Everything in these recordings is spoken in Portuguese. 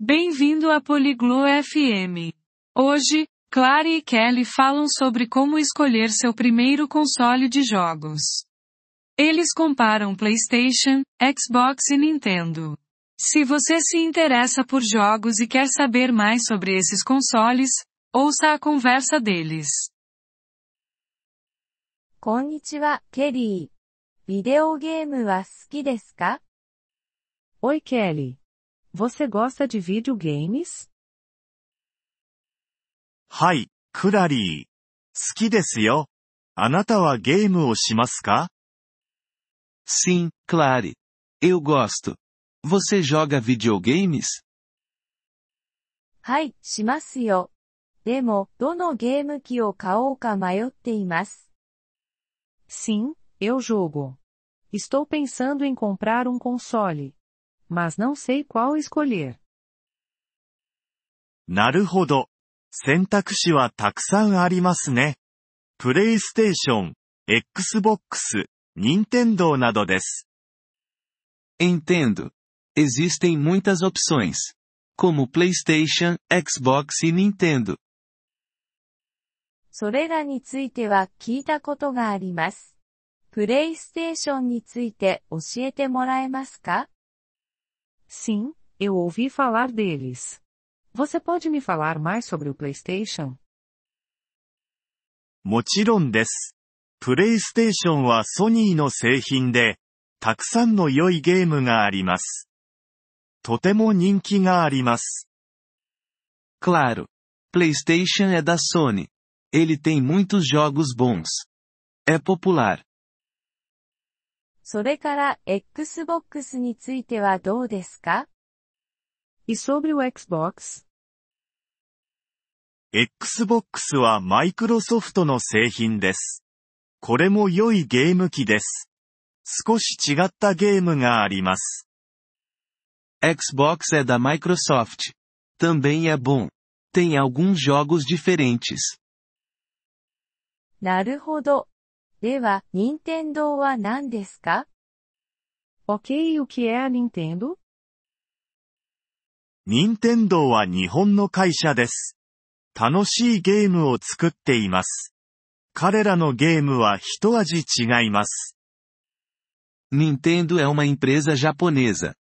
Bem-vindo a Poliglo FM. Hoje, Clara e Kelly falam sobre como escolher seu primeiro console de jogos. Eles comparam PlayStation, Xbox e Nintendo. Se você se interessa por jogos e quer saber mais sobre esses consoles, ouça a conversa deles. こんにちは、ケリー。ビデオゲームは好きですか Oi Kelly. Você gosta de videogames? はい、クラリー。好きですよ。あなたはゲームをしますか Sim, Clary. Eu gosto. Você joga videogames? はい、しますよ。でも、どのゲーム機を買おうか迷っています。 Sim, eu jogo. Estou pensando em comprar um console. Mas não sei qual escolher. なるほど。選択肢はたくさんありますね。プレイステーション、Xbox、任天堂などです。 Entendo. Existem muitas opções. Como PlayStation, Xbox e Nintendo. それらについては聞いたことがあります。プレイステーションについて教えてもらえますか Sim, eu ouvi falar deles. Você pode me falar mais sobre o PlayStation? もちろんです。プレイステーションはソニーの製品で、たくさんの良いゲームがあります。とても人気があります。 Claro. PlayStation é da Sony. Ele tem muitos jogos bons. É popular. それから、Xbox についてはどうですか E sobre o Xbox? Xbox はマイクロソフトの製品です。これも良いゲーム機です。少し違ったゲームがあります。Xbox é da Microsoft. Também é bom. Tem alguns jogos diferentes. なるほど。では、任天堂は何ですか Ok, o que é a Nintendo? 任天堂は日本の会社です。楽しいゲームを作っています。彼らのゲームは一味違います。Nintendo é uma empresa japonesa.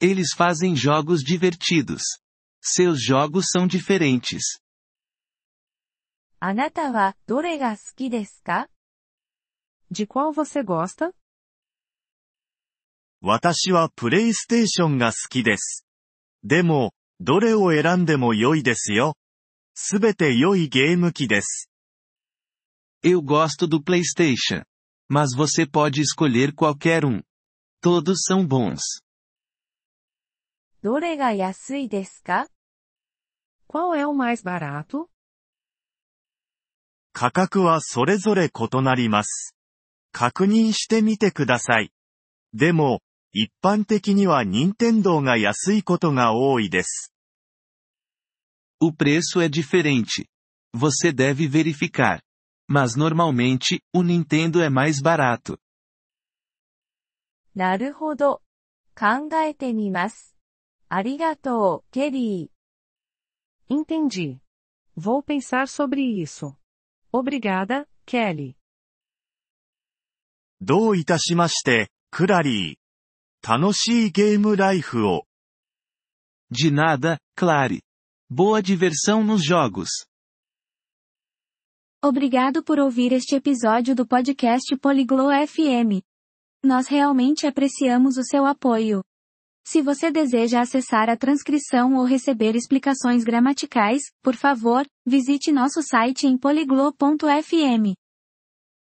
Eles fazem jogos divertidos. Seus jogos são diferentes. あなたはどれが好きですか De qual você gosta? 私はプレイステーションが好きです。でも、どれを選んでも良いですよ。すべて良いゲーム機です。Eu gosto do PlayStation. Mas você pode escolher qualquer um. Todos são bons. どれが安いですか Qual é o mais barato? 価格はそれぞれ異なります。確認してみてください。でも、一般的には任天堂が安いことが多いです。 O preço é diferente. Você deve verificar. Mas normalmente, o Nintendo é mais barato. なるほど。考えてみます。ありがとう、ケリー。 Entendi. Vou pensar sobre isso. Obrigada, Kelly. どういたしまして、クラリー。楽しいゲームライフを。 De nada, Clary. Boa diversão nos jogos. Obrigado por ouvir este episódio do podcast Poliglo FM. Nós realmente apreciamos o seu apoio. Se você deseja acessar a transcrição ou receber explicações gramaticais, por favor, visite nosso site em poliglo.fm.